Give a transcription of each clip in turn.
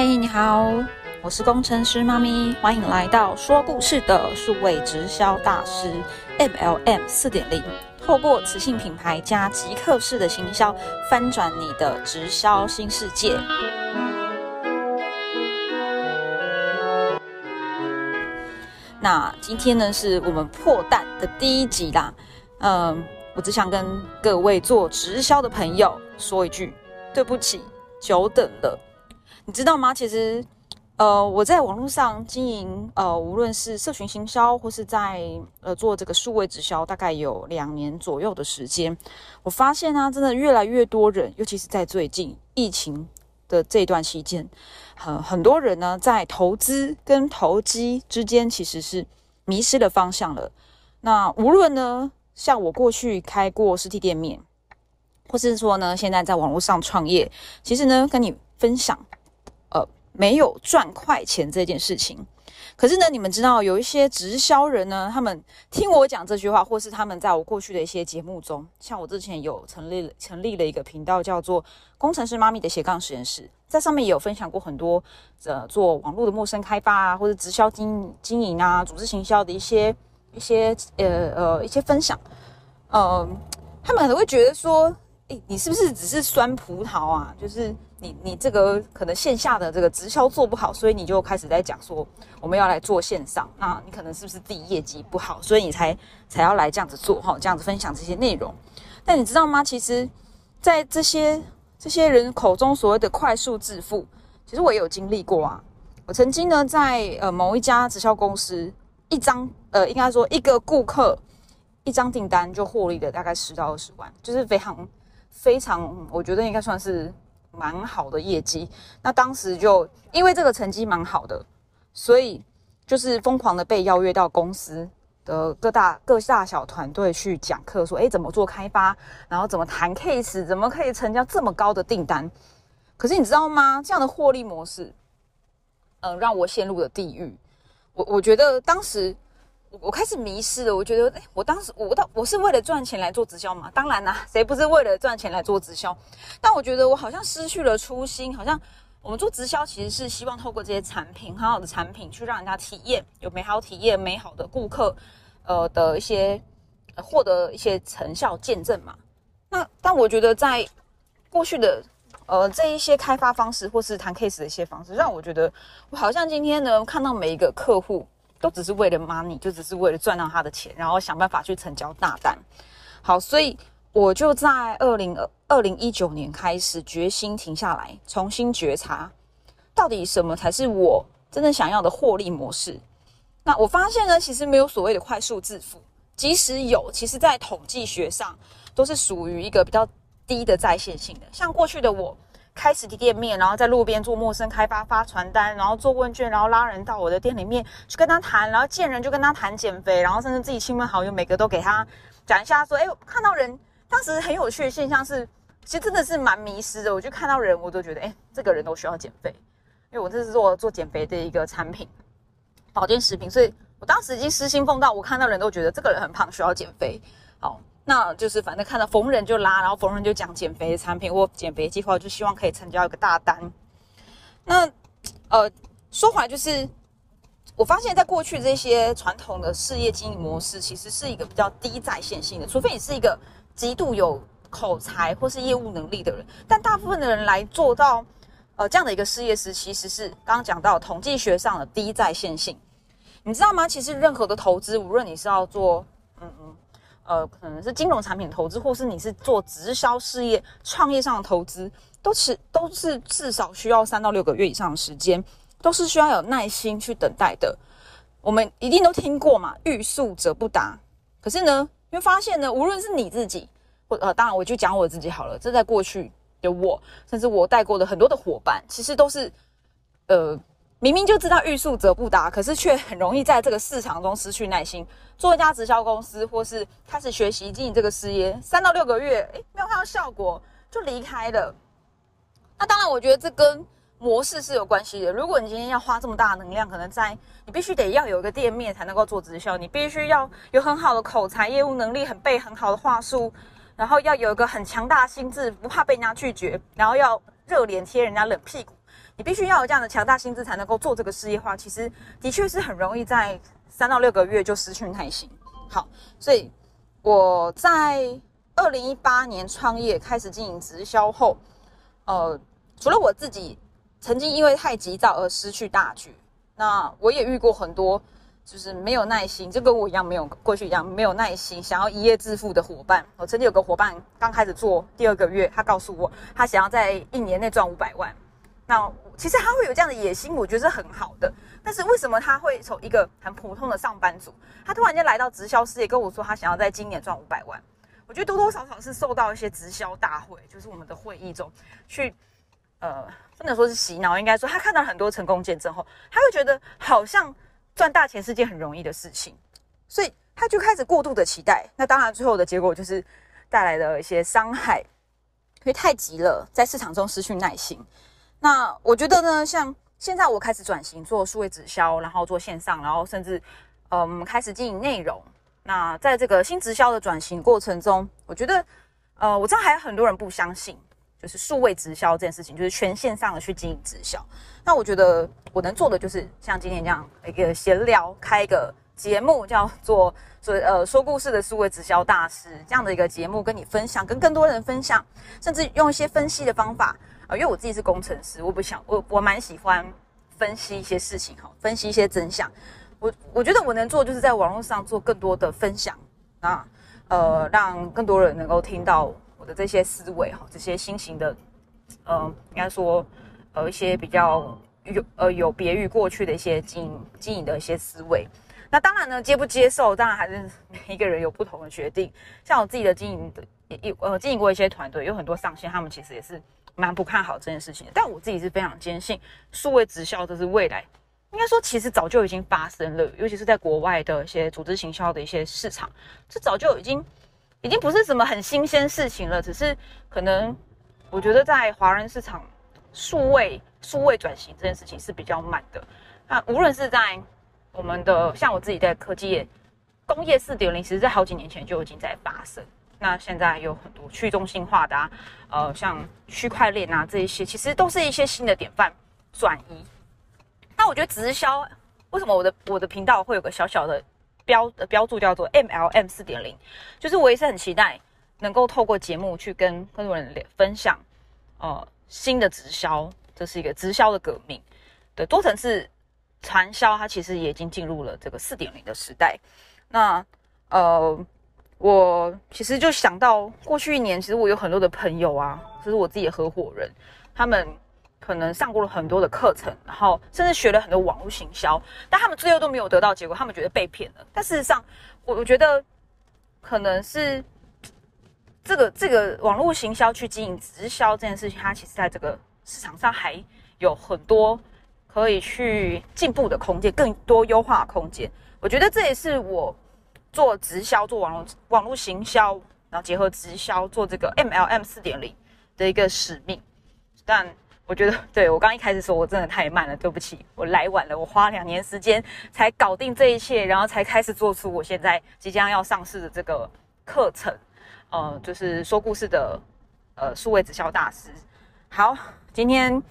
嗨，你好，我是工程师妈咪，欢迎来到说故事的数位直销大师 MLM 四点零。透过磁性品牌加极客式的行销，翻转你的直销新世界。那今天呢，是我们破蛋的第一集啦。嗯，我只想跟各位做直销的朋友说一句，对不起，久等了。你知道吗？其实，呃，我在网络上经营，呃，无论是社群行销，或是在呃做这个数位直销，大概有两年左右的时间。我发现呢，真的越来越多人，尤其是在最近疫情的这段期间，很很多人呢，在投资跟投机之间，其实是迷失了方向了。那无论呢，像我过去开过实体店面，或是说呢，现在在网络上创业，其实呢，跟你分享。没有赚快钱这件事情，可是呢，你们知道有一些直销人呢，他们听我讲这句话，或是他们在我过去的一些节目中，像我之前有成立了成立了一个频道，叫做“工程师妈咪的斜杠实验室”，在上面也有分享过很多呃做网络的陌生开发啊，或者直销经经营啊、组织行销的一些一些呃呃一些分享，呃，他们可能会觉得说，诶，你是不是只是酸葡萄啊？就是。你你这个可能线下的这个直销做不好，所以你就开始在讲说我们要来做线上。那你可能是不是自己业绩不好，所以你才才要来这样子做哈，这样子分享这些内容。但你知道吗？其实，在这些这些人口中所谓的快速致富，其实我也有经历过啊。我曾经呢，在呃某一家直销公司，一张呃应该说一个顾客一张订单就获利了大概十到二十万，就是非常非常，我觉得应该算是。蛮好的业绩，那当时就因为这个成绩蛮好的，所以就是疯狂的被邀约到公司的各大各大小团队去讲课，说哎怎么做开发，然后怎么谈 case，怎么可以成交这么高的订单。可是你知道吗？这样的获利模式，嗯，让我陷入了地狱。我我觉得当时。我开始迷失了，我觉得，哎，我当时我到我是为了赚钱来做直销嘛？当然啦，谁不是为了赚钱来做直销？但我觉得我好像失去了初心，好像我们做直销其实是希望透过这些产品，很好的产品，去让人家体验有美好体验、美好的顾客，呃的一些获得一些成效见证嘛。那但我觉得在过去的呃这一些开发方式或是谈 case 的一些方式，让我觉得我好像今天呢看到每一个客户。都只是为了 money，就只是为了赚到他的钱，然后想办法去成交大单。好，所以我就在二零二二零一九年开始决心停下来，重新觉察到底什么才是我真正想要的获利模式。那我发现呢，其实没有所谓的快速致富，即使有，其实在统计学上都是属于一个比较低的在线性的。像过去的我。开实体店面，然后在路边做陌生开发、发传单，然后做问卷，然后拉人到我的店里面去跟他谈，然后见人就跟他谈减肥，然后甚至自己亲朋好友每个都给他讲一下，说：“哎，看到人，当时很有趣的现象是，其实真的是蛮迷失的。我就看到人，我都觉得，哎，这个人都需要减肥，因为我这是做做减肥的一个产品，保健食品，所以我当时已经失心疯到我看到人都觉得这个人很胖，需要减肥。”那就是反正看到逢人就拉，然后逢人就讲减肥的产品或减肥计划，就希望可以成交一个大单。那呃，说回来就是，我发现在过去这些传统的事业经营模式，其实是一个比较低在线性的，除非你是一个极度有口才或是业务能力的人。但大部分的人来做到呃这样的一个事业时，其实是刚刚讲到统计学上的低在线性。你知道吗？其实任何的投资，无论你是要做。呃，可能是金融产品投资，或是你是做直销事业、创业上的投资，都是都是至少需要三到六个月以上的时间，都是需要有耐心去等待的。我们一定都听过嘛，“欲速则不达”。可是呢，你会发现呢，无论是你自己，或呃，当然我就讲我自己好了。这在过去的我，甚至我带过的很多的伙伴，其实都是呃。明明就知道欲速则不达，可是却很容易在这个市场中失去耐心。做一家直销公司，或是开始学习经营这个事业，三到六个月，诶，没有看到效果就离开了。那当然，我觉得这跟模式是有关系的。如果你今天要花这么大的能量，可能在你必须得要有一个店面才能够做直销，你必须要有很好的口才、业务能力，很背很好的话术，然后要有一个很强大的心智，不怕被人家拒绝，然后要热脸贴人家冷屁股。你必须要有这样的强大心智才能够做这个事业化。其实的确是很容易在三到六个月就失去耐心。好，所以我在二零一八年创业开始经营直销后，呃，除了我自己曾经因为太急躁而失去大局，那我也遇过很多。就是没有耐心，就跟我一样，没有过去一样没有耐心，想要一夜致富的伙伴。我曾经有个伙伴刚开始做第二个月，他告诉我，他想要在一年内赚五百万。那其实他会有这样的野心，我觉得是很好的。但是为什么他会从一个很普通的上班族，他突然间来到直销事业，跟我说他想要在今年赚五百万？我觉得多多少少是受到一些直销大会，就是我们的会议中去，呃，不能说是洗脑，应该说他看到很多成功见证后，他会觉得好像。赚大钱是件很容易的事情，所以他就开始过度的期待。那当然，最后的结果就是带来的一些伤害，因为太急了，在市场中失去耐心。那我觉得呢，像现在我开始转型做数位直销，然后做线上，然后甚至嗯开始经营内容。那在这个新直销的转型过程中，我觉得呃，我知道还有很多人不相信。就是数位直销这件事情，就是全线上的去经营直销。那我觉得我能做的就是像今天这样一个闲聊，开一个节目，叫做说呃说故事的数位直销大师这样的一个节目，跟你分享，跟更多人分享，甚至用一些分析的方法啊。因为我自己是工程师，我不想我我蛮喜欢分析一些事情哈，分析一些真相。我我觉得我能做就是在网络上做更多的分享啊，呃，让更多人能够听到。我的这些思维哈，这些新型的，呃，应该说，呃，一些比较有呃有别于过去的一些经营经营的一些思维。那当然呢，接不接受，当然还是每一个人有不同的决定。像我自己的经营的，也呃经营过一些团队，有很多上线，他们其实也是蛮不看好这件事情的。但我自己是非常坚信，数位直销这是未来，应该说其实早就已经发生了，尤其是在国外的一些组织行销的一些市场，这早就已经。已经不是什么很新鲜事情了，只是可能我觉得在华人市场数位数位转型这件事情是比较慢的。那无论是在我们的像我自己在科技业工业四点零，其实在好几年前就已经在发生。那现在有很多去中心化的啊，呃，像区块链啊这一些，其实都是一些新的典范转移。那我觉得直销为什么我的我的频道会有个小小的？标的标注叫做 MLM 四点零，就是我也是很期待能够透过节目去跟更多人分享，呃，新的直销，这是一个直销的革命，对多层次传销，它其实也已经进入了这个四点零的时代。那呃，我其实就想到过去一年，其实我有很多的朋友啊，就是我自己的合伙人，他们。可能上过了很多的课程，然后甚至学了很多网络行销，但他们最后都没有得到结果，他们觉得被骗了。但事实上，我我觉得可能是这个这个网络行销去经营直销这件事情，它其实在这个市场上还有很多可以去进步的空间，更多优化空间。我觉得这也是我做直销、做网络网络行销，然后结合直销做这个 MLM 四点零的一个使命，但。我觉得，对我刚一开始说，我真的太慢了，对不起，我来晚了，我花两年时间才搞定这一切，然后才开始做出我现在即将要上市的这个课程，呃，就是说故事的，呃，数位直销大师。好，今天，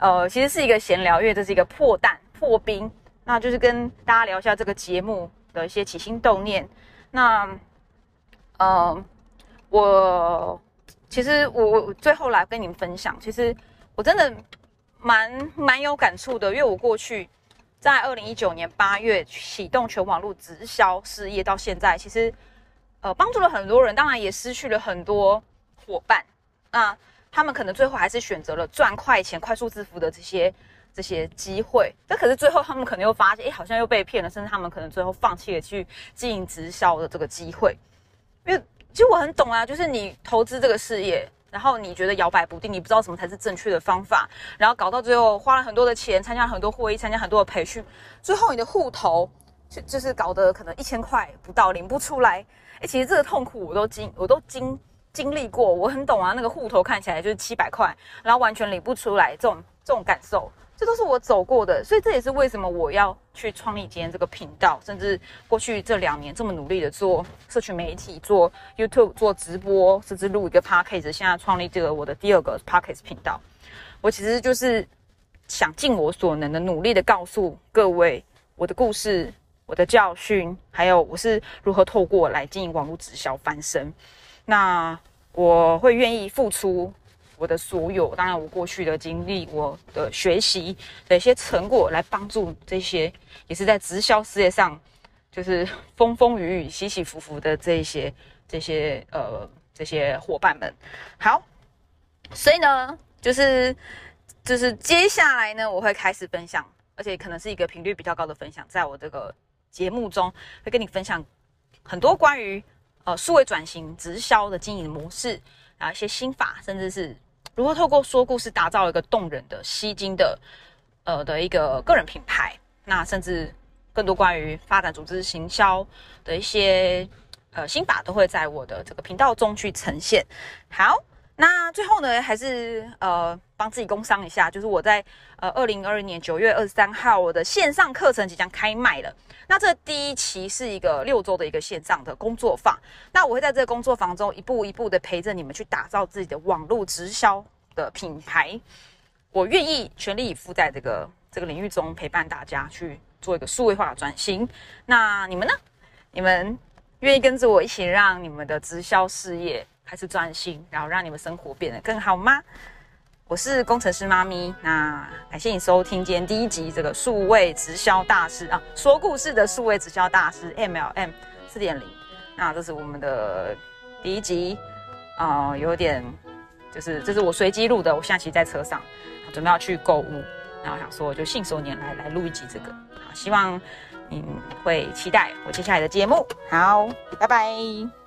呃，其实是一个闲聊，因为这是一个破蛋破冰，那就是跟大家聊一下这个节目的一些起心动念。那，呃，我其实我我最后来跟你们分享，其实。我真的蛮蛮有感触的，因为我过去在二零一九年八月启动全网络直销事业，到现在其实呃帮助了很多人，当然也失去了很多伙伴。那他们可能最后还是选择了赚快钱、快速致富的这些这些机会，但可是最后他们可能又发现，哎，好像又被骗了，甚至他们可能最后放弃了去经营直销的这个机会。因为其实我很懂啊，就是你投资这个事业。然后你觉得摇摆不定，你不知道什么才是正确的方法，然后搞到最后花了很多的钱，参加了很多会议，参加很多的培训，最后你的户头就就是搞得可能一千块不到领不出来。哎，其实这个痛苦我都经我都经经历过，我很懂啊。那个户头看起来就是七百块，然后完全领不出来，这种这种感受。这都是我走过的，所以这也是为什么我要去创立今天这个频道，甚至过去这两年这么努力的做社群媒体、做 YouTube、做直播，甚至录一个 Podcast，现在创立这个我的第二个 Podcast 频道。我其实就是想尽我所能的努力的告诉各位我的故事、我的教训，还有我是如何透过来经营网络直销翻身。那我会愿意付出我的所有，当然我过去的经历、我的学习的一些成果，来帮助这些也是在直销事业上就是风风雨雨、起起伏伏的这一些这些呃这些伙伴们。好，所以呢，就是就是接下来呢，我会开始分享，而且可能是一个频率比较高的分享，在我这个节目中会跟你分享很多关于。呃，数位转型直销的经营模式，啊，一些心法，甚至是如何透过说故事打造一个动人的、吸睛的，呃的一个个人品牌。那甚至更多关于发展组织行销的一些呃心法，都会在我的这个频道中去呈现。好，那最后呢，还是呃帮自己工商一下，就是我在呃二零二二年九月二十三号，我的线上课程即将开卖了。那这第一期是一个六周的一个线上的工作坊，那我会在这个工作坊中一步一步的陪着你们去打造自己的网络直销的品牌。我愿意全力以赴在这个这个领域中陪伴大家去做一个数位化的转型。那你们呢？你们愿意跟着我一起让你们的直销事业开始转型，然后让你们生活变得更好吗？我是工程师妈咪，那感谢你收听今天第一集这个数位直销大师啊，说故事的数位直销大师 MLM 四点零。那这是我们的第一集啊，有点就是这是我随机录的，我现在其实在车上准备要去购物，然后想说就信手拈来来录一集这个，好，希望你会期待我接下来的节目。好，拜拜。